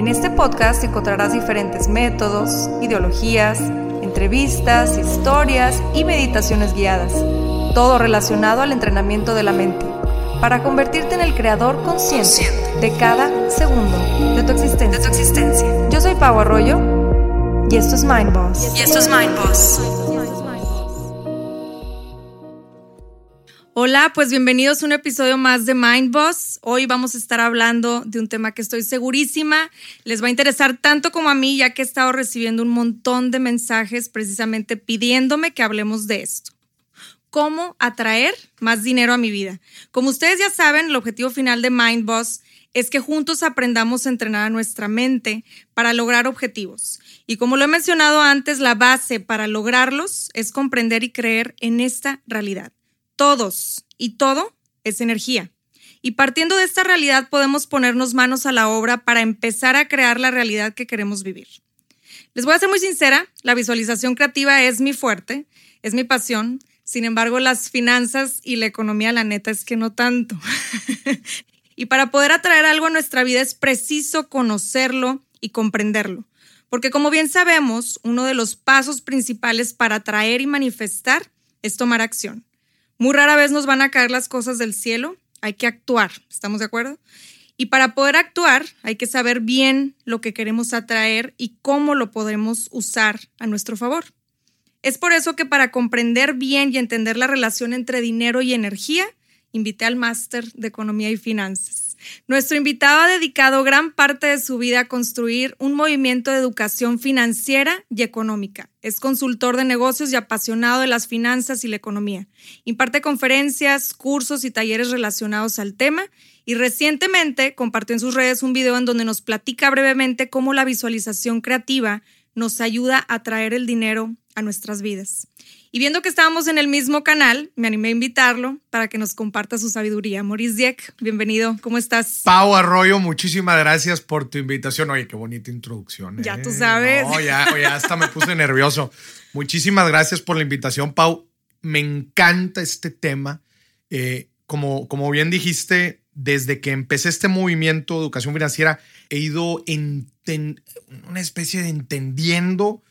En este podcast encontrarás diferentes métodos, ideologías, entrevistas, historias y meditaciones guiadas, todo relacionado al entrenamiento de la mente, para convertirte en el creador consciente de cada segundo de tu existencia. Yo soy Pau Arroyo y esto es Mind Boss. Y esto es Mind Boss. Hola, pues bienvenidos a un episodio más de Mind Boss. Hoy vamos a estar hablando de un tema que estoy segurísima les va a interesar tanto como a mí, ya que he estado recibiendo un montón de mensajes precisamente pidiéndome que hablemos de esto. ¿Cómo atraer más dinero a mi vida? Como ustedes ya saben, el objetivo final de Mind Boss es que juntos aprendamos a entrenar a nuestra mente para lograr objetivos. Y como lo he mencionado antes, la base para lograrlos es comprender y creer en esta realidad todos y todo es energía. Y partiendo de esta realidad podemos ponernos manos a la obra para empezar a crear la realidad que queremos vivir. Les voy a ser muy sincera, la visualización creativa es mi fuerte, es mi pasión. Sin embargo, las finanzas y la economía, la neta es que no tanto. y para poder atraer algo a nuestra vida es preciso conocerlo y comprenderlo. Porque como bien sabemos, uno de los pasos principales para atraer y manifestar es tomar acción. Muy rara vez nos van a caer las cosas del cielo, hay que actuar, ¿estamos de acuerdo? Y para poder actuar hay que saber bien lo que queremos atraer y cómo lo podemos usar a nuestro favor. Es por eso que para comprender bien y entender la relación entre dinero y energía, invité al máster de Economía y Finanzas. Nuestro invitado ha dedicado gran parte de su vida a construir un movimiento de educación financiera y económica. Es consultor de negocios y apasionado de las finanzas y la economía. Imparte conferencias, cursos y talleres relacionados al tema y recientemente compartió en sus redes un video en donde nos platica brevemente cómo la visualización creativa nos ayuda a traer el dinero a nuestras vidas. Y viendo que estábamos en el mismo canal, me animé a invitarlo para que nos comparta su sabiduría. Maurice Dieck, bienvenido, ¿cómo estás? Pau Arroyo, muchísimas gracias por tu invitación. Oye, qué bonita introducción. Ya ¿eh? tú sabes. No, ya, ya hasta me puse nervioso. Muchísimas gracias por la invitación, Pau. Me encanta este tema. Eh, como, como bien dijiste, desde que empecé este movimiento de educación financiera, he ido en una especie de entendiendo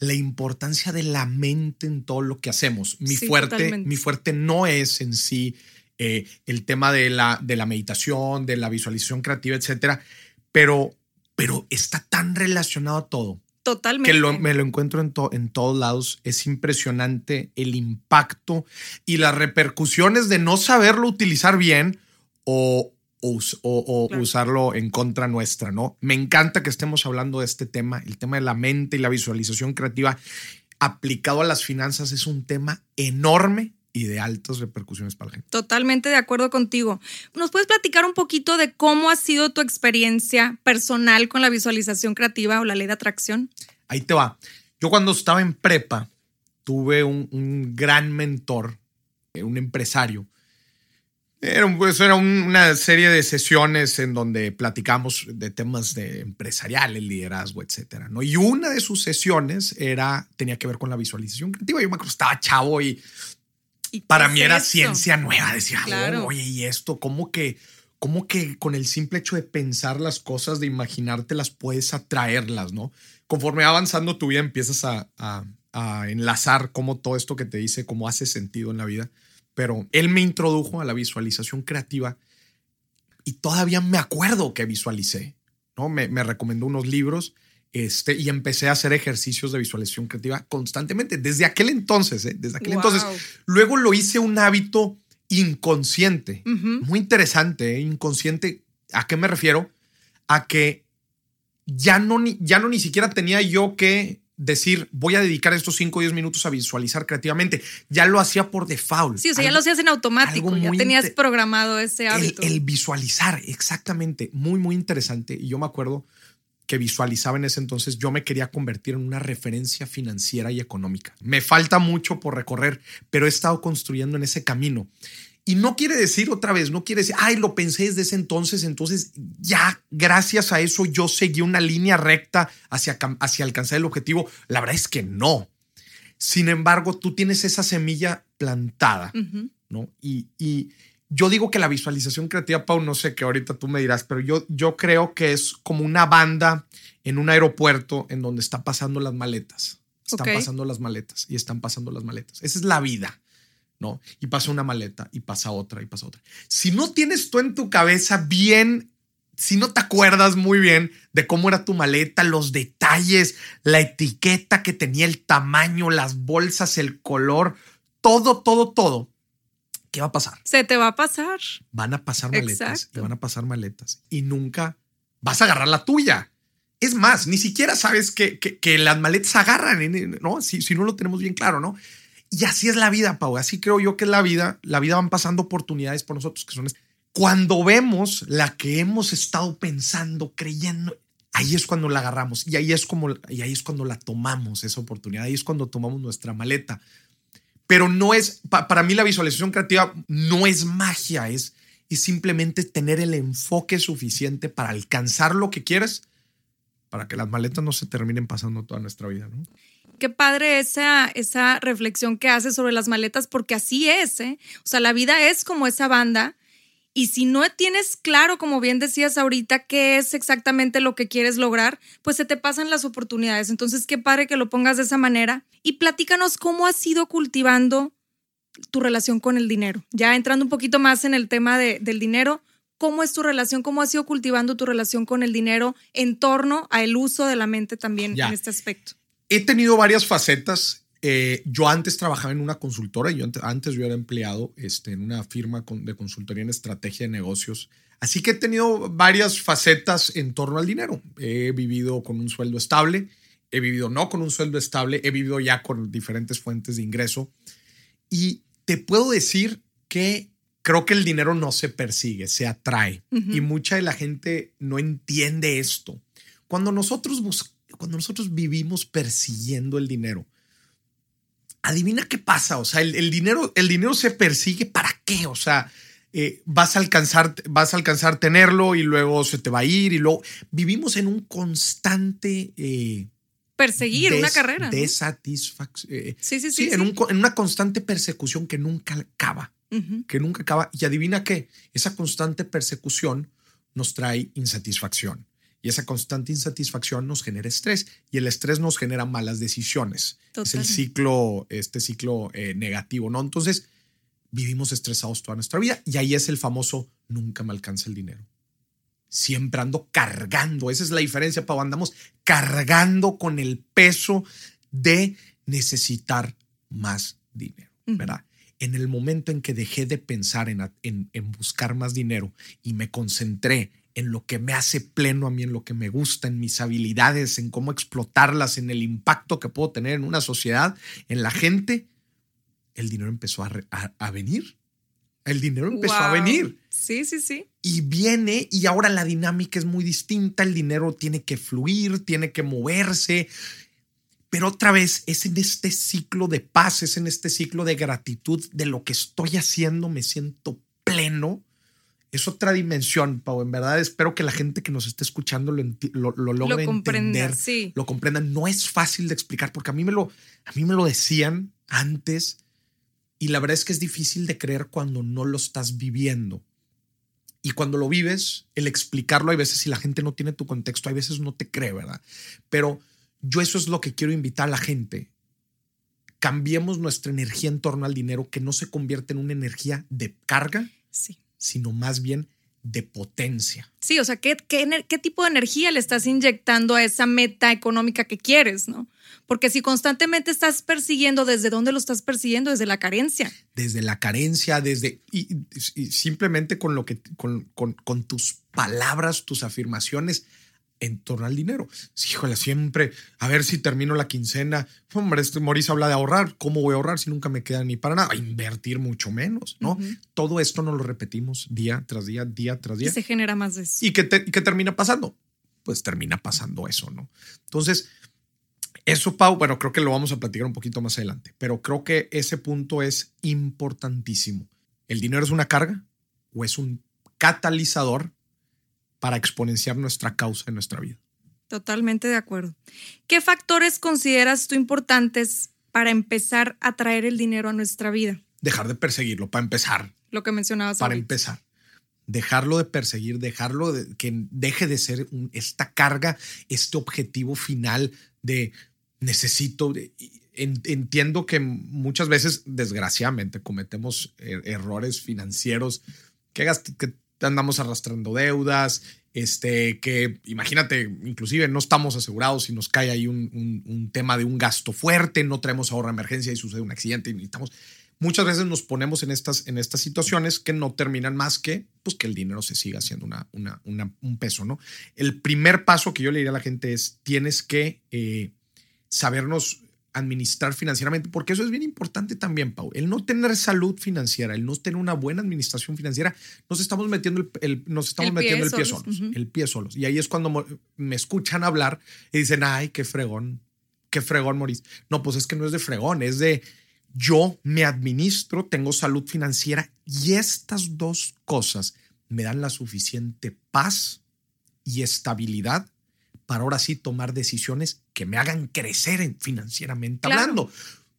la importancia de la mente en todo lo que hacemos. Mi, fuerte, mi fuerte no es en sí eh, el tema de la, de la meditación, de la visualización creativa, etcétera, pero, pero está tan relacionado a todo. Totalmente. Que me lo encuentro en, en todos lados. Es impresionante el impacto y las repercusiones de no saberlo utilizar bien o, o, usarlo en contra nuestra, ¿no? Me encanta que estemos hablando de este tema, el tema de la mente y la visualización creativa aplicado a las finanzas es un tema enorme y de altas repercusiones para la gente. Totalmente de acuerdo contigo. ¿Nos puedes platicar un poquito de cómo ha sido tu experiencia personal con la visualización creativa o la ley de atracción? Ahí te va. Yo cuando estaba en prepa tuve un, un gran mentor, eh, un empresario, era, pues, era una serie de sesiones en donde platicamos de temas de empresariales, liderazgo, etcétera, ¿no? Y una de sus sesiones era, tenía que ver con la visualización creativa. Yo me acuerdo, estaba chavo y, para mí era ciencia nueva. Decía, oye, ¿y esto? ¿Cómo que, ¿Cómo que con el simple hecho de pensar las cosas, de imaginártelas, puedes atraerlas, ¿no? Conforme avanzando tu vida, empiezas a, a, a enlazar cómo todo esto que te dice, cómo hace sentido en la vida pero él me introdujo a la visualización creativa y todavía me acuerdo que visualicé, ¿no? Me, recomendó unos libros este, y empecé a hacer ejercicios de visualización creativa constantemente, desde aquel entonces, ¿eh? desde aquel entonces. Luego lo hice un hábito inconsciente, muy interesante, ¿eh? inconsciente. ¿A qué me refiero? A que ya no, ya no ni siquiera tenía yo que decir, voy a dedicar estos 5 o 10 minutos a visualizar creativamente. Ya lo hacía por default. Sí, o sea, ya lo hacías en automático, ya tenías programado ese hábito. El, visualizar, exactamente, muy, muy interesante. Y yo me acuerdo que visualizaba en ese entonces, yo me quería convertir en una referencia financiera y económica. Me falta mucho por recorrer, pero he estado construyendo en ese camino. Y no quiere decir otra vez, no quiere decir, ay, lo pensé desde ese entonces, entonces ya gracias a eso yo seguí una línea recta hacia, hacia alcanzar el objetivo. La verdad es que no. Sin embargo, tú tienes esa semilla plantada, ¿no? Y, y, yo digo que la visualización creativa, Pau, no sé qué ahorita tú me dirás, pero yo, yo creo que es como una banda en un aeropuerto en donde están pasando las maletas. Están pasando las maletas y están pasando las maletas. Esa es la vida. ¿No? Y pasa una maleta y pasa otra y pasa otra. Si no tienes tú en tu cabeza bien, si no te acuerdas muy bien de cómo era tu maleta, los detalles, la etiqueta que tenía, el tamaño, las bolsas, el color, todo, todo, todo, ¿qué va a pasar? Se te va a pasar. Van a pasar maletas, te van a pasar maletas y nunca vas a agarrar la tuya. Es más, ni siquiera sabes que, que, las maletas agarran, ¿no? Si, si no lo tenemos bien claro, ¿no? Y así es la vida, Pau. Así creo yo que es la vida. La vida van pasando oportunidades por nosotros que son. Cuando vemos la que hemos estado pensando, creyendo, ahí es cuando la agarramos y ahí es como y ahí es cuando la tomamos esa oportunidad. Ahí es cuando tomamos nuestra maleta. Pero no es para mí la visualización creativa no es magia, es, es simplemente tener el enfoque suficiente para alcanzar lo que quieres para que las maletas no se terminen pasando toda nuestra vida, ¿no? Qué padre esa, esa reflexión que hace sobre las maletas, porque así es, ¿eh? O sea, la vida es como esa banda. Y si no tienes claro, como bien decías ahorita, qué es exactamente lo que quieres lograr, pues se te pasan las oportunidades. Entonces, qué padre que lo pongas de esa manera. Y platícanos cómo has ido cultivando tu relación con el dinero. Ya entrando un poquito más en el tema del dinero, ¿cómo es tu relación? ¿Cómo has ido cultivando tu relación con el dinero en torno al uso de la mente también en este aspecto? He tenido varias facetas. Eh, yo antes trabajaba en una consultora, yo antes, yo era empleado este, en una firma de consultoría en estrategia de negocios. Así que he tenido varias facetas en torno al dinero. He vivido con un sueldo estable, he vivido no con un sueldo estable, he vivido ya con diferentes fuentes de ingreso. Y te puedo decir que creo que el dinero no se persigue, se atrae. Y mucha de la gente no entiende esto. Cuando nosotros buscamos cuando nosotros vivimos persiguiendo el dinero, adivina qué pasa. O sea, el, dinero, el dinero se persigue para qué? O sea, eh, vas a alcanzar, vas a alcanzar tenerlo y luego se te va a ir y luego vivimos en un constante eh, perseguir una carrera. De satisfacción. Eh, sí, sí, sí. en, una constante persecución que nunca acaba. Que nunca acaba. Y adivina qué? Esa constante persecución nos trae insatisfacción. Y esa constante insatisfacción nos genera estrés y el estrés nos genera malas decisiones. Es el ciclo, este ciclo eh, negativo, ¿no? Entonces, vivimos estresados toda nuestra vida y ahí es el famoso nunca me alcanza el dinero. Siempre ando cargando. Esa es la diferencia, Pau. Andamos cargando con el peso de necesitar más dinero, ¿verdad? En el momento en que dejé de pensar en, en buscar más dinero y me concentré en lo que me hace pleno a mí, en lo que me gusta, en mis habilidades, en cómo explotarlas, en el impacto que puedo tener en una sociedad, en la gente, el dinero empezó a, venir. El dinero empezó a venir. Sí, sí, sí. Y viene y ahora la dinámica es muy distinta, el dinero tiene que fluir, tiene que moverse. Pero otra vez es en este ciclo de paz, es en este ciclo de gratitud de lo que estoy haciendo, me siento pleno es otra dimensión, Pau. En verdad, espero que la gente que nos esté escuchando lo, lo, logre entender, lo comprenda. No es fácil de explicar porque a mí, me lo, a mí me lo decían antes y la verdad es que es difícil de creer cuando no lo estás viviendo. Y cuando lo vives, el explicarlo, hay veces si la gente no tiene tu contexto, hay veces no te cree, ¿verdad? Pero yo eso es lo que quiero invitar a la gente. Cambiemos nuestra energía en torno al dinero, que no se convierta en una energía de carga, sí sino más bien de potencia. Sí, o sea, ¿qué, qué, tipo de energía le estás inyectando a esa meta económica que quieres, no? Porque si constantemente estás persiguiendo, ¿desde dónde lo estás persiguiendo? Desde la carencia. Desde la carencia, desde. Y, simplemente con lo que. Con, con, tus palabras, tus afirmaciones, en torno al dinero. Híjole, siempre, a ver si termino la quincena. Hombre, este Mauricio habla de ahorrar. ¿Cómo voy a ahorrar si nunca me queda ni para nada? invertir mucho menos, ¿no? Todo esto nos lo repetimos día tras día, día tras día. Y se genera más de eso. ¿Y qué, qué termina pasando? Pues termina pasando eso, ¿no? Entonces, eso, Pau, bueno, creo que lo vamos a platicar un poquito más adelante, pero creo que ese punto es importantísimo. ¿El dinero es una carga o es un catalizador para exponenciar nuestra causa en nuestra vida. Totalmente de acuerdo. ¿Qué factores consideras tú importantes para empezar a traer el dinero a nuestra vida? Dejar de perseguirlo, para empezar. Lo que mencionabas. Para empezar. Dejarlo de perseguir, dejarlo de que deje de ser esta carga, este objetivo final de necesito. entiendo que muchas veces, desgraciadamente, cometemos er, errores financieros que, que andamos arrastrando deudas, este, que imagínate, inclusive no estamos asegurados si nos cae ahí un, tema de un gasto fuerte, no traemos ahorro emergencia y sucede un accidente y necesitamos. Muchas veces nos ponemos en estas, en estas situaciones que no terminan más que pues, que el dinero se siga haciendo una, una, un peso, ¿no? El primer paso que yo le diría a la gente es, tienes que eh, sabernos administrar financieramente, porque eso es bien importante también, Pau. El no tener salud financiera, el no tener una buena administración financiera, nos estamos metiendo el, nos estamos metiendo el pie solos, el pie solos. Y ahí es cuando me escuchan hablar y dicen, ay, qué fregón, qué fregón, Maurice. No, pues es que no es de fregón, es de yo me administro, tengo salud financiera y estas dos cosas me dan la suficiente paz y estabilidad para ahora sí tomar decisiones que me hagan crecer financieramente hablando.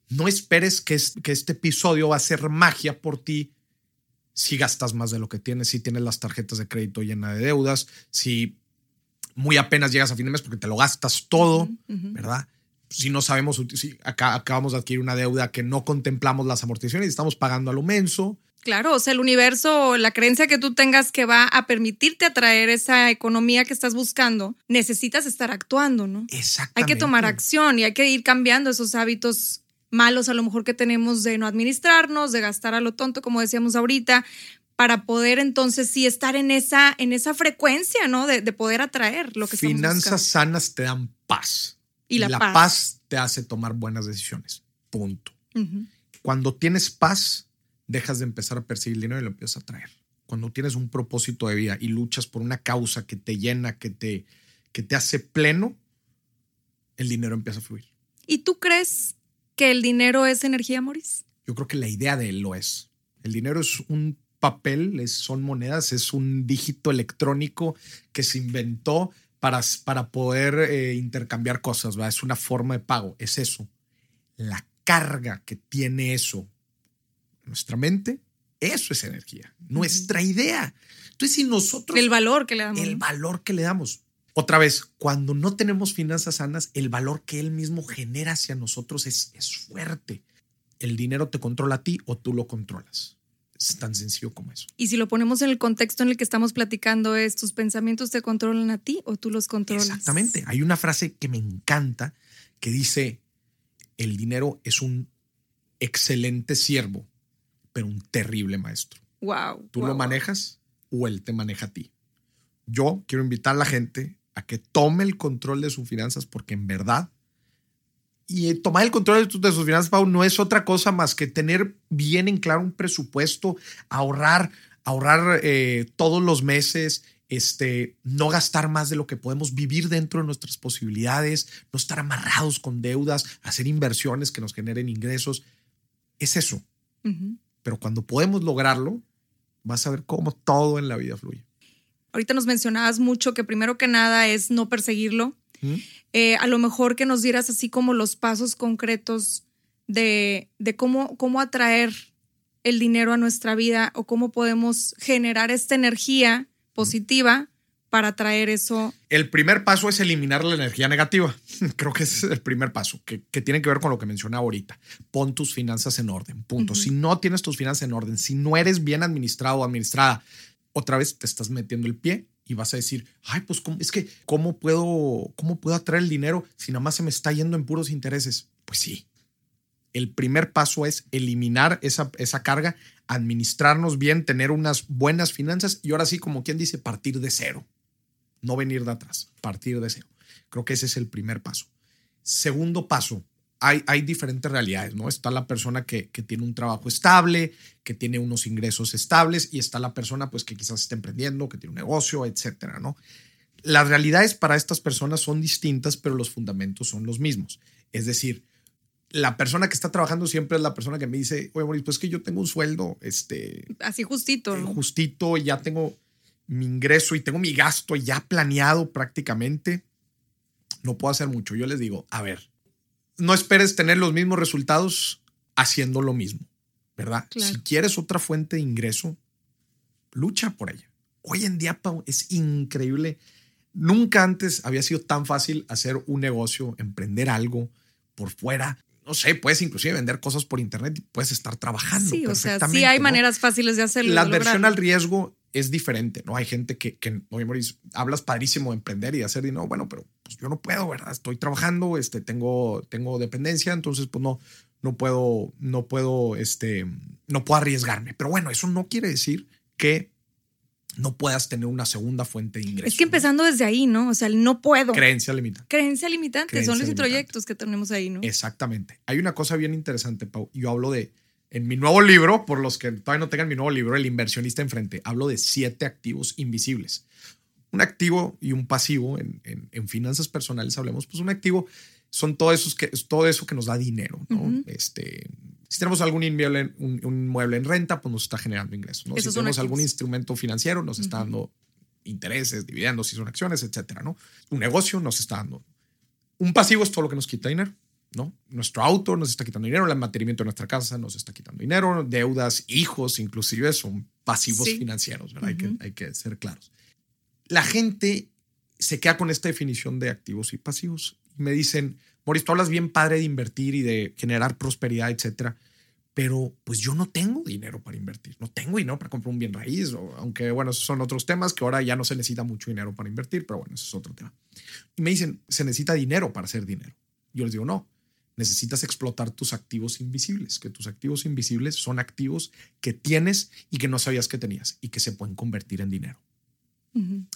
No esperes que, que este episodio va a ser magia por ti si gastas más de lo que tienes, si tienes las tarjetas de crédito llenas de deudas, si muy apenas llegas a fin de mes porque te lo gastas todo, ¿verdad? Si no sabemos, si acá acabamos de adquirir una deuda que no contemplamos las amortizaciones y estamos pagando a lo menso, Claro, o sea, el universo, la creencia que tú tengas que va a permitirte atraer esa economía que estás buscando, necesitas estar actuando, ¿no? Exactamente. Hay que tomar acción y hay que ir cambiando esos hábitos malos a lo mejor que tenemos de no administrarnos, de gastar a lo tonto, como decíamos ahorita, para poder entonces sí estar en esa, en esa frecuencia, ¿no? De, poder atraer lo que Finanzas sanas te dan paz. Y la, paz. te hace tomar buenas decisiones. Punto. Cuando tienes paz, dejas de empezar a perseguir el dinero y lo empiezas a traer. Cuando tienes un propósito de vida y luchas por una causa que te llena, que te, que te hace pleno, el dinero empieza a fluir. ¿Y tú crees que el dinero es energía, Maurice? Yo creo que la idea de él lo es. El dinero es un papel, son monedas, es un dígito electrónico que se inventó para, para poder eh, intercambiar cosas, ¿va? es una forma de pago, es eso. La carga que tiene eso nuestra mente, eso es energía, nuestra idea. Entonces, si nosotros... El valor que le damos. El valor que le damos. Otra vez, cuando no tenemos finanzas sanas, el valor que él mismo genera hacia nosotros es, es fuerte. El dinero te controla a ti o tú lo controlas. Es tan sencillo como eso. Y si lo ponemos en el contexto en el que estamos platicando, es tus pensamientos te controlan a ti o tú los controlas. Exactamente. Hay una frase que me encanta que dice, el dinero es un excelente siervo, pero un terrible maestro. Wow. ¿Tú lo manejas o él te maneja a ti? Yo quiero invitar a la gente a que tome el control de sus finanzas porque en verdad, y tomar el control de, sus finanzas, Pau, no es otra cosa más que tener bien en claro un presupuesto, ahorrar, ahorrar eh, todos los meses, este, no gastar más de lo que podemos, vivir dentro de nuestras posibilidades, no estar amarrados con deudas, hacer inversiones que nos generen ingresos. Es eso. Pero cuando podemos lograrlo, vas a ver cómo todo en la vida fluye. Ahorita nos mencionabas mucho que primero que nada es no perseguirlo. Eh, a lo mejor que nos dieras así como los pasos concretos de, de cómo, cómo atraer el dinero a nuestra vida o cómo podemos generar esta energía positiva para traer eso? El primer paso es eliminar la energía negativa. Creo que ese es el primer paso, que, tiene que ver con lo que mencionaba ahorita. Pon tus finanzas en orden, punto. Si no tienes tus finanzas en orden, si no eres bien administrado o administrada, otra vez te estás metiendo el pie y vas a decir, ay, pues ¿cómo? es que, ¿cómo puedo, ¿cómo puedo atraer el dinero si nada más se me está yendo en puros intereses? Pues sí. El primer paso es eliminar esa, esa carga, administrarnos bien, tener unas buenas finanzas y ahora sí, como quien dice, partir de cero no venir de atrás, partir de cero. Creo que ese es el primer paso. Segundo paso, hay, hay diferentes realidades, ¿no? Está la persona que, que, tiene un trabajo estable, que tiene unos ingresos estables y está la persona pues que quizás está emprendiendo, que tiene un negocio, etcétera, ¿no? Las realidades para estas personas son distintas, pero los fundamentos son los mismos. Es decir, la persona que está trabajando siempre es la persona que me dice, oye, Mauricio, pues que yo tengo un sueldo, este... Así justito. ¿no? Justito, ya tengo mi ingreso y tengo mi gasto ya planeado prácticamente. No puedo hacer mucho. Yo les digo, a ver, no esperes tener los mismos resultados haciendo lo mismo, ¿verdad? Si quieres otra fuente de ingreso, lucha por ella. Hoy en día, Pau, es increíble. Nunca antes había sido tan fácil hacer un negocio, emprender algo por fuera no sé, puedes inclusive vender cosas por internet y puedes estar trabajando. Sí, o sea, sí hay maneras fáciles de hacerlo. La adversión al riesgo es diferente, ¿no? Hay gente que, que oye, Maurice, hablas padrísimo de emprender y de hacer dinero, bueno, pero pues yo no puedo, ¿verdad? Estoy trabajando, este, tengo, tengo dependencia, entonces pues no, no puedo, no puedo, este, no puedo arriesgarme. Pero bueno, eso no quiere decir que no puedas tener una segunda fuente de ingresos. Es que empezando desde ahí, ¿no? O sea, el no puedo. Creencia limitante. Creencia limitante, son los proyectos que tenemos ahí, ¿no? Exactamente. Hay una cosa bien interesante, Pau. Yo hablo de, en mi nuevo libro, por los que todavía no tengan mi nuevo libro, El inversionista enfrente, hablo de siete activos invisibles. Un activo y un pasivo en, en, finanzas personales, hablemos, pues un activo son todo, esos que, todo eso que nos da dinero, ¿no? Este, si tenemos algún inmueble, un, mueble en renta, pues nos está generando ingresos. ¿no? Si tenemos algún instrumento financiero, nos está dando intereses, dividendos, si son acciones, etcétera, ¿no? Un negocio nos está dando. Un pasivo es todo lo que nos quita dinero, ¿no? Nuestro auto nos está quitando dinero, el mantenimiento de nuestra casa nos está quitando dinero, deudas, hijos, inclusive son pasivos financieros, ¿verdad? hay, que, hay que ser claros. La gente se queda con esta definición de activos y pasivos. Me dicen, Moris, tú hablas bien padre de invertir y de generar prosperidad, etcétera, pero pues yo no tengo dinero para invertir, no tengo dinero para comprar un bien raíz, aunque bueno, esos son otros temas que ahora ya no se necesita mucho dinero para invertir, pero bueno, eso es otro tema. Y me dicen, se necesita dinero para hacer dinero. Yo les digo, no, necesitas explotar tus activos invisibles, que tus activos invisibles son activos que tienes y que no sabías que tenías y que se pueden convertir en dinero.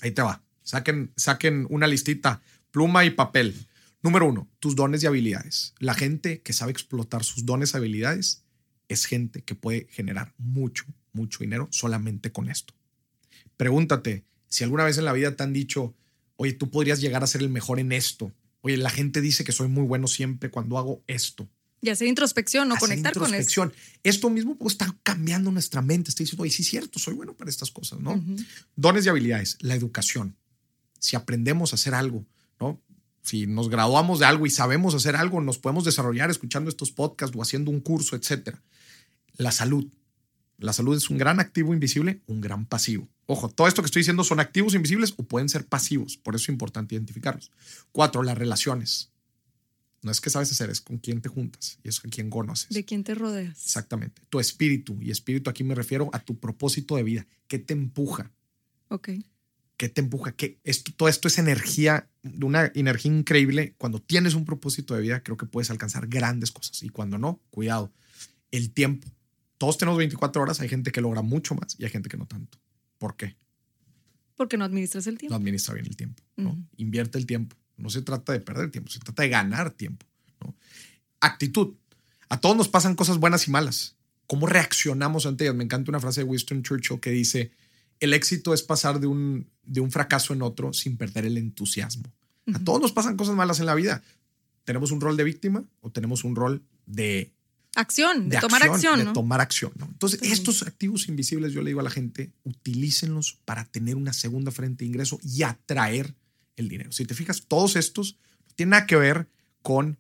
Ahí te va. Saquen, saquen una listita, pluma y papel. Número uno, tus dones y habilidades. La gente que sabe explotar sus dones y habilidades es gente que puede generar mucho, mucho dinero solamente con esto. Pregúntate si alguna vez en la vida te han dicho, oye, tú podrías llegar a ser el mejor en esto. Oye, la gente dice que soy muy bueno siempre cuando hago esto. Y hacer introspección, o conectar con esto. Esto mismo pues, está cambiando nuestra mente. Está diciendo, oye, sí es cierto, soy bueno para estas cosas, ¿no? Dones y habilidades, la educación. Si aprendemos a hacer algo, ¿no? si nos graduamos de algo y sabemos hacer algo, nos podemos desarrollar escuchando estos podcasts o haciendo un curso, etcétera. La salud. La salud es un gran activo invisible, un gran pasivo. Ojo, todo esto que estoy diciendo son activos invisibles o pueden ser pasivos, por eso es importante identificarlos. Cuatro, las relaciones. No es que sabes hacer, es con quién te juntas y es con quién conoces. De quién te rodeas. Exactamente. Tu espíritu, y espíritu aquí me refiero a tu propósito de vida. ¿Qué te empuja? Ok. ¿Qué te empuja? que esto, todo esto es energía, una energía increíble. Cuando tienes un propósito de vida, creo que puedes alcanzar grandes cosas. Y cuando no, cuidado. El tiempo. Todos tenemos 24 horas. Hay gente que logra mucho más y hay gente que no tanto. ¿Por qué? Porque no administras el tiempo. No administra bien el tiempo. ¿no? Invierte el tiempo. No se trata de perder tiempo, se trata de ganar tiempo. ¿no? Actitud. A todos nos pasan cosas buenas y malas. ¿Cómo reaccionamos ante ellas? Me encanta una frase de Winston Churchill que dice, el éxito es pasar de un, de un fracaso en otro sin perder el entusiasmo. A todos nos pasan cosas malas en la vida. Tenemos un rol de víctima o tenemos un rol de acción, de, tomar acción. De tomar acción. Entonces, estos activos invisibles, yo le digo a la gente, utilícenlos para tener una segunda frente de ingreso y atraer el dinero. Si te fijas, todos estos no tienen nada que ver con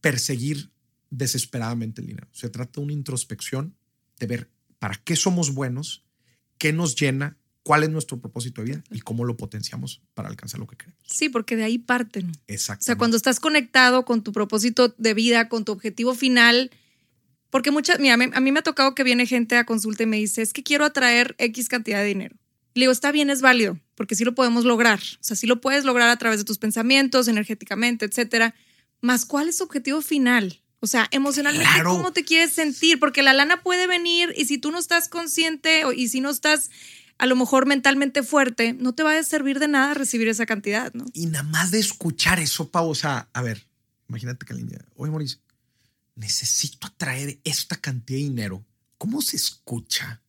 perseguir desesperadamente el dinero. Se trata de una introspección de ver para qué somos buenos qué nos llena, cuál es nuestro propósito de vida y cómo lo potenciamos para alcanzar lo que queremos. Sí, porque de ahí parten. Exacto. O sea, cuando estás conectado con tu propósito de vida, con tu objetivo final, porque muchas, mira, a mí me ha tocado que viene gente a consulta y me dice, es que quiero atraer X cantidad de dinero. le digo, está bien, es válido, porque sí lo podemos lograr. O sea, sí lo puedes lograr a través de tus pensamientos, energéticamente, etcétera. Más, ¿cuál es tu objetivo final? O sea, emocionalmente, ¿cómo te quieres sentir? Porque la lana puede venir y si tú no estás consciente y si no estás a lo mejor mentalmente fuerte, no te va a servir de nada recibir esa cantidad, ¿no? Y nada más de escuchar eso, Pau, o sea, a ver, imagínate que alguien, oye, Mauricio, necesito atraer esta cantidad de dinero. ¿Cómo se escucha?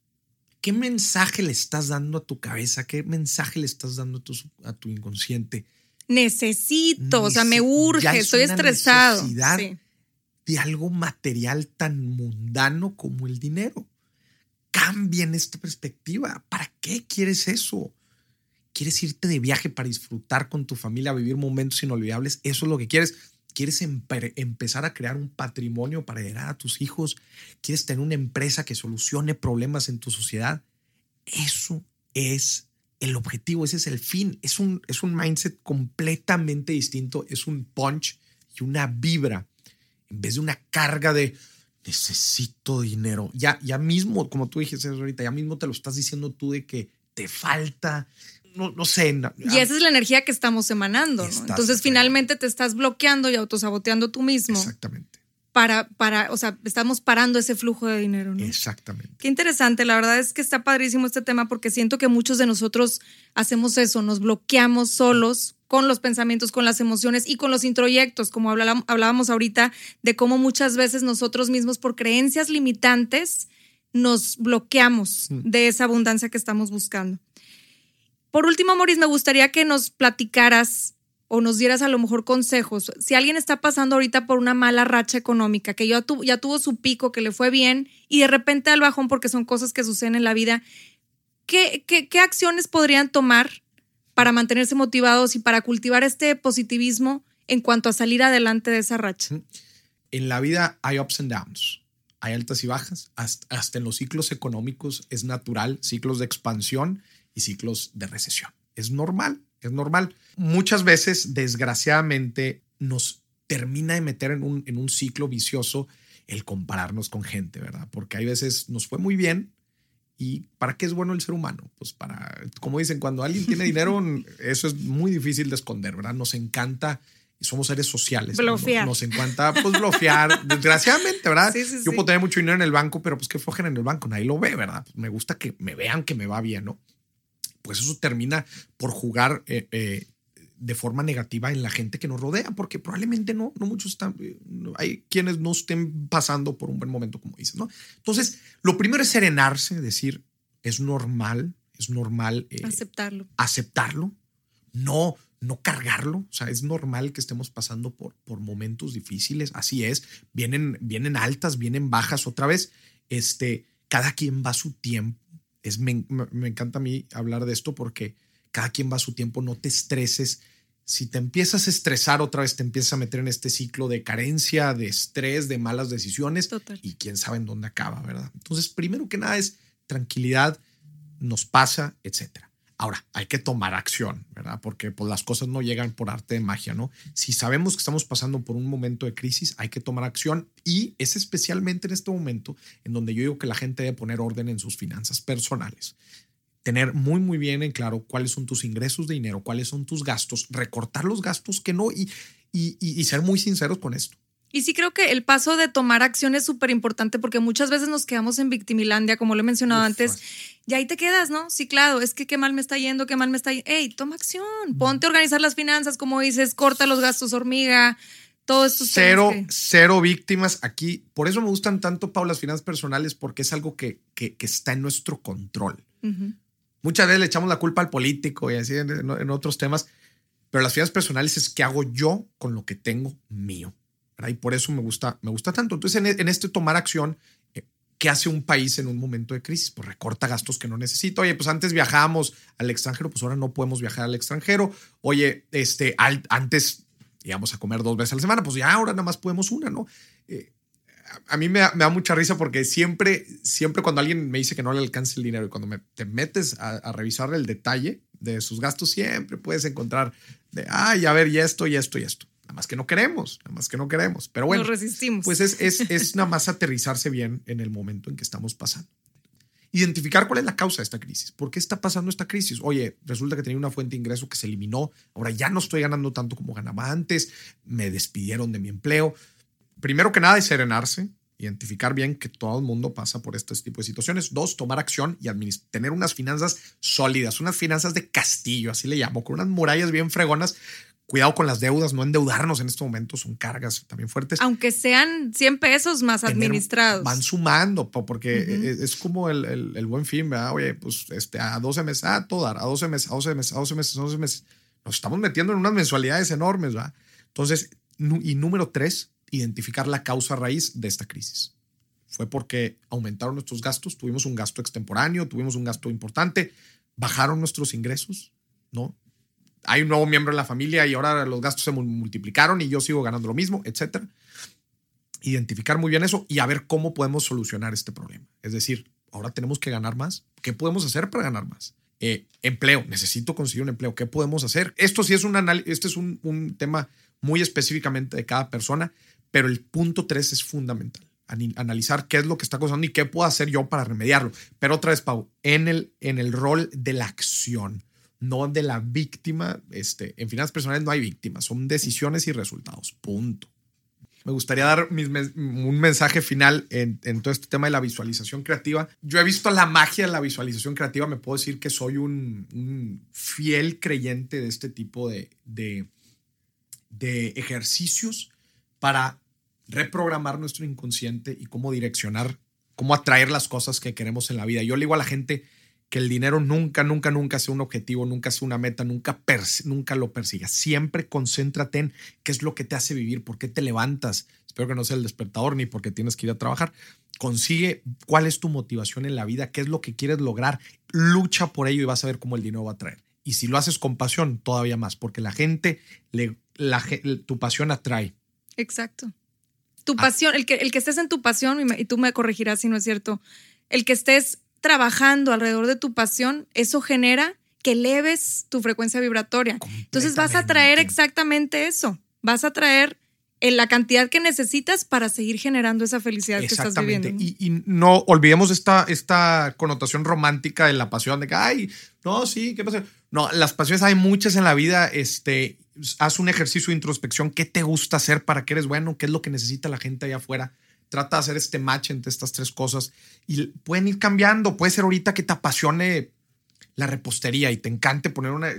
¿Qué mensaje le estás dando a tu cabeza? ¿Qué mensaje le estás dando a tu, a tu inconsciente? Necesito, o sea, me urge, estoy estresado. Sí. De algo material tan mundano como el dinero. Cambien esta perspectiva. ¿Para qué quieres eso? ¿Quieres irte de viaje para disfrutar con tu familia, vivir momentos inolvidables? ¿Eso es lo que quieres? ¿Quieres empezar a crear un patrimonio para llegar a tus hijos? ¿Quieres tener una empresa que solucione problemas en tu sociedad? Eso es el objetivo, ese es el fin. Es un, es un mindset completamente distinto, es un punch y una vibra en vez de una carga de necesito dinero. Ya, ya mismo, como tú dijiste ahorita, ya mismo te lo estás diciendo tú de que te falta, no, sé. y esa es la energía que estamos emanando, ¿no? Entonces finalmente te estás bloqueando y autosaboteando tú mismo. Exactamente. Para, para, o sea, estamos parando ese flujo de dinero, ¿no? Exactamente. Qué interesante, la verdad es que está padrísimo este tema porque siento que muchos de nosotros hacemos eso, nos bloqueamos solos con los pensamientos, con las emociones y con los introyectos, como hablábamos ahorita, de cómo muchas veces nosotros mismos por creencias limitantes nos bloqueamos mm. de esa abundancia que estamos buscando. Por último, Maurice, me gustaría que nos platicaras o nos dieras a lo mejor consejos. Si alguien está pasando ahorita por una mala racha económica, que ya, tuvo su pico, que le fue bien, y de repente al bajón porque son cosas que suceden en la vida, ¿qué, qué, acciones podrían tomar para mantenerse motivados y para cultivar este positivismo en cuanto a salir adelante de esa racha? En la vida hay ups and downs, hay altas y bajas, hasta en los ciclos económicos es natural, ciclos de expansión y ciclos de recesión. Es normal, es normal. Muchas veces, desgraciadamente, nos termina de meter en un, en un ciclo vicioso el compararnos con gente, ¿verdad? Porque hay veces nos fue muy bien, ¿Y para qué es bueno el ser humano? Pues para, como dicen, cuando alguien tiene dinero, eso es muy difícil de esconder, ¿verdad? Nos encanta, y somos seres sociales. Nos, encanta, pues, bloquear, desgraciadamente, ¿verdad? Yo puedo tener mucho dinero en el banco, pero pues qué flojen en el banco, nadie lo ve, ¿verdad? Pues, me gusta que me vean que me va bien, ¿no? Pues eso termina por jugar eh, eh, de forma negativa en la gente que nos rodea, porque probablemente no, no muchos están, eh, hay quienes no estén pasando por un buen momento, como dices, ¿no? Entonces, lo primero es serenarse, decir, es normal, es normal. aceptarlo. Aceptarlo, no, no cargarlo, o sea, es normal que estemos pasando por, por momentos difíciles, así es, vienen, vienen altas, vienen bajas otra vez, este, cada quien va a su tiempo es, me, encanta a mí hablar de esto porque cada quien va a su tiempo, no te estreses. Si te empiezas a estresar otra vez, te empiezas a meter en este ciclo de carencia, de estrés, de malas decisiones y quién sabe en dónde acaba, ¿verdad? Entonces, primero que nada es tranquilidad, nos pasa, etcétera. Ahora, hay que tomar acción, ¿verdad? Porque pues, las cosas no llegan por arte de magia, ¿no? Si sabemos que estamos pasando por un momento de crisis, hay que tomar acción y es especialmente en este momento en donde yo digo que la gente debe poner orden en sus finanzas personales. Tener muy, muy bien en claro cuáles son tus ingresos de dinero, cuáles son tus gastos, recortar los gastos que no y, y, y ser muy sinceros con esto. Y sí creo que el paso de tomar acción es súper importante porque muchas veces nos quedamos en victimilandia, como lo he mencionado antes, y ahí te quedas, ¿no? Sí, claro, es que qué mal me está yendo, qué mal me está yendo. ¡Ey, toma acción! Ponte a organizar las finanzas, como dices, corta los gastos hormiga, todo esto. Cero, cero víctimas aquí. Por eso me gustan tanto, Pau, las finanzas personales, porque es algo que, que, está en nuestro control. Muchas veces le echamos la culpa al político y así en, en otros temas, pero las finanzas personales es qué hago yo con lo que tengo mío. Y por eso me gusta, me gusta tanto. Entonces, en, este tomar acción, eh, ¿qué hace un país en un momento de crisis? Pues recorta gastos que no necesita. Oye, pues antes viajábamos al extranjero, pues ahora no podemos viajar al extranjero. Oye, este, antes íbamos a comer dos veces a la semana, pues ya ahora nada más podemos una, ¿no? Eh, a mí me da, mucha risa porque siempre, siempre cuando alguien me dice que no le alcanza el dinero y cuando me, te metes a, a, revisar el detalle de sus gastos, siempre puedes encontrar de, ay, a ver, y esto, y esto, y esto. Nada más que no queremos, nada más que no queremos. Pero bueno, resistimos. pues es, es, es nada más aterrizarse bien en el momento en que estamos pasando. Identificar cuál es la causa de esta crisis. ¿Por qué está pasando esta crisis? Oye, resulta que tenía una fuente de ingreso que se eliminó. Ahora ya no estoy ganando tanto como ganaba antes. Me despidieron de mi empleo. Primero que nada es serenarse identificar bien que todo el mundo pasa por este tipo de situaciones. Dos, tomar acción y tener unas finanzas sólidas, unas finanzas de castillo, así le llamo, con unas murallas bien fregonas. Cuidado con las deudas, no endeudarnos en este momento, son cargas también fuertes. Aunque sean 100 pesos más administrados. Van sumando, porque e-, es, como el, buen fin, ¿verdad? Oye, pues este, a 12 meses, a todo dar, a 12 meses, a 12 meses, a 12 meses, a 12 meses. Nos estamos metiendo en unas mensualidades enormes, ¿verdad? Entonces, y número tres, identificar la causa raíz de esta crisis. Fue porque aumentaron nuestros gastos, tuvimos un gasto extemporáneo, tuvimos un gasto importante, bajaron nuestros ingresos, ¿no? Hay un nuevo miembro en la familia y ahora los gastos se multiplicaron y yo sigo ganando lo mismo, etcétera. Identificar muy bien eso y a ver cómo podemos solucionar este problema. Es decir, ahora tenemos que ganar más. ¿Qué podemos hacer para ganar más? Eh, empleo, necesito conseguir un empleo. ¿Qué podemos hacer? Esto sí es un este es un, un tema muy específicamente de cada persona, pero el punto tres es fundamental. Analizar qué es lo que está causando y qué puedo hacer yo para remediarlo. Pero otra vez, Pau, en el, en el rol de la acción, no de la víctima. Este, en finanzas personales no hay víctimas, son decisiones y resultados. Punto. Me gustaría dar un mensaje final en, todo este tema de la visualización creativa. Yo he visto la magia de la visualización creativa. Me puedo decir que soy un, fiel creyente de este tipo de, de, de ejercicios para reprogramar nuestro inconsciente y cómo direccionar, cómo atraer las cosas que queremos en la vida. Yo le digo a la gente que el dinero nunca, nunca, nunca sea un objetivo, nunca sea una meta, nunca, nunca lo persiga. Siempre concéntrate en qué es lo que te hace vivir, por qué te levantas. Espero que no sea el despertador ni porque tienes que ir a trabajar. Consigue cuál es tu motivación en la vida, qué es lo que quieres lograr. Lucha por ello y vas a ver cómo el dinero va a traer. Y si lo haces con pasión, todavía más, porque la gente, le, la, tu pasión atrae. Exacto. Tu pasión, el que, el que estés en tu pasión, y, tú me corregirás si no es cierto, el que estés trabajando alrededor de tu pasión, eso genera que eleves tu frecuencia vibratoria. Entonces vas a traer exactamente eso. Vas a traer en la cantidad que necesitas para seguir generando esa felicidad que estás viviendo. Y, y, no olvidemos esta, esta connotación romántica de la pasión, de que, ay, no, sí, ¿qué pasa? No, las pasiones hay muchas en la vida. Este, haz un ejercicio de introspección. ¿Qué te gusta hacer para que eres bueno? ¿Qué es lo que necesita la gente allá afuera? Trata de hacer este match entre estas tres cosas y pueden ir cambiando. Puede ser ahorita que te apasione la repostería y te encante poner una.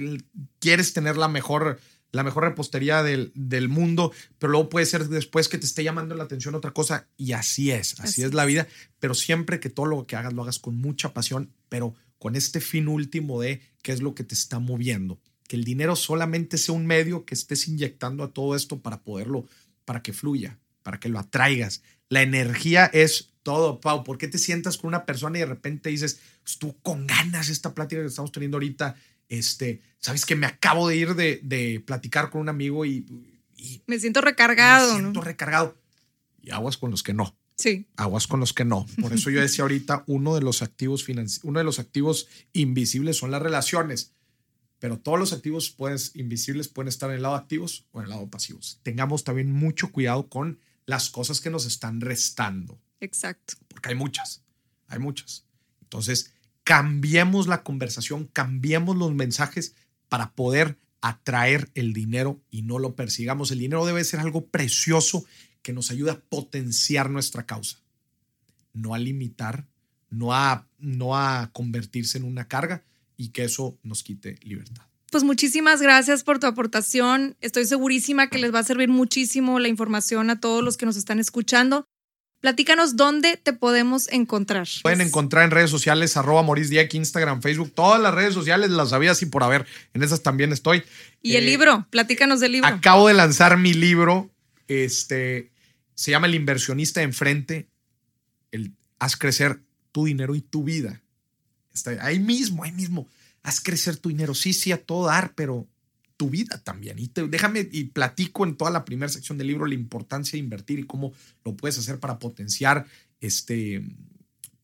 Quieres tener la mejor, la mejor repostería del, del mundo, pero luego puede ser después que te esté llamando la atención otra cosa y así es. Así, es la vida. Pero siempre que todo lo que hagas lo hagas con mucha pasión, pero con este fin último de qué es lo que te está moviendo. Que el dinero solamente sea un medio que estés inyectando a todo esto para poderlo, para que fluya, para que lo atraigas. La energía es todo, Pau. ¿Por qué te sientas con una persona y de repente dices, pues tú con ganas esta plática que estamos teniendo ahorita? Este, sabes que me acabo de ir de, platicar con un amigo y, me siento recargado. Me siento recargado. Y aguas con los que no. Sí. Aguas con los que no. Por eso yo decía ahorita, uno de los activos uno de los activos invisibles son las relaciones. Pero todos los activos pues, invisibles pueden estar en el lado activos o en el lado pasivos. Tengamos también mucho cuidado con las cosas que nos están restando. Exacto. Porque hay muchas, hay muchas. Entonces, cambiemos la conversación, cambiemos los mensajes para poder atraer el dinero y no lo persigamos. El dinero debe ser algo precioso que nos ayuda a potenciar nuestra causa, no a limitar, no a, no a convertirse en una carga y que eso nos quite libertad. Pues muchísimas gracias por tu aportación. Estoy segurísima que les va a servir muchísimo la información a todos los que nos están escuchando. Platícanos dónde te podemos encontrar. Pueden encontrar en redes sociales, arroba Moris Instagram, Facebook, todas las redes sociales las sabía así por haber. En esas también estoy. ¿Y el eh, libro? Platícanos del libro. Acabo de lanzar mi libro. Este se llama El inversionista enfrente. El haz crecer tu dinero y tu vida. Está ahí mismo, ahí mismo. Haz crecer tu dinero. Sí, sí, a todo dar, pero tu vida también. Y déjame y platico en toda la primera sección del libro la importancia de invertir y cómo lo puedes hacer para potenciar este,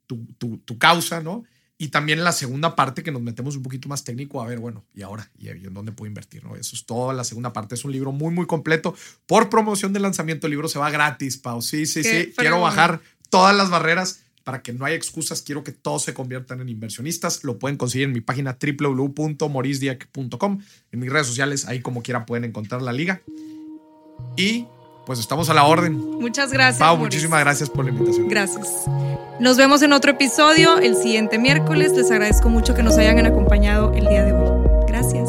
tu, tu causa, ¿no? Y también en la segunda parte que nos metemos un poquito más técnico, a ver, bueno, ¿y ahora? ¿Y en dónde puedo invertir? ¿no? Eso es todo. La segunda parte es un libro muy, muy completo. Por promoción del lanzamiento, el libro se va gratis, Pau. Sí, sí, sí. Quiero bajar todas las barreras para que no haya excusas. Quiero que todos se conviertan en inversionistas. Lo pueden conseguir en mi página www.morisdiac.com. En mis redes sociales, ahí como quiera pueden encontrar la liga. Y pues estamos a la orden. Muchas gracias. Pau, muchísimas gracias por la invitación. Gracias. Nos vemos en otro episodio el siguiente miércoles. Les agradezco mucho que nos hayan acompañado el día de hoy. Gracias.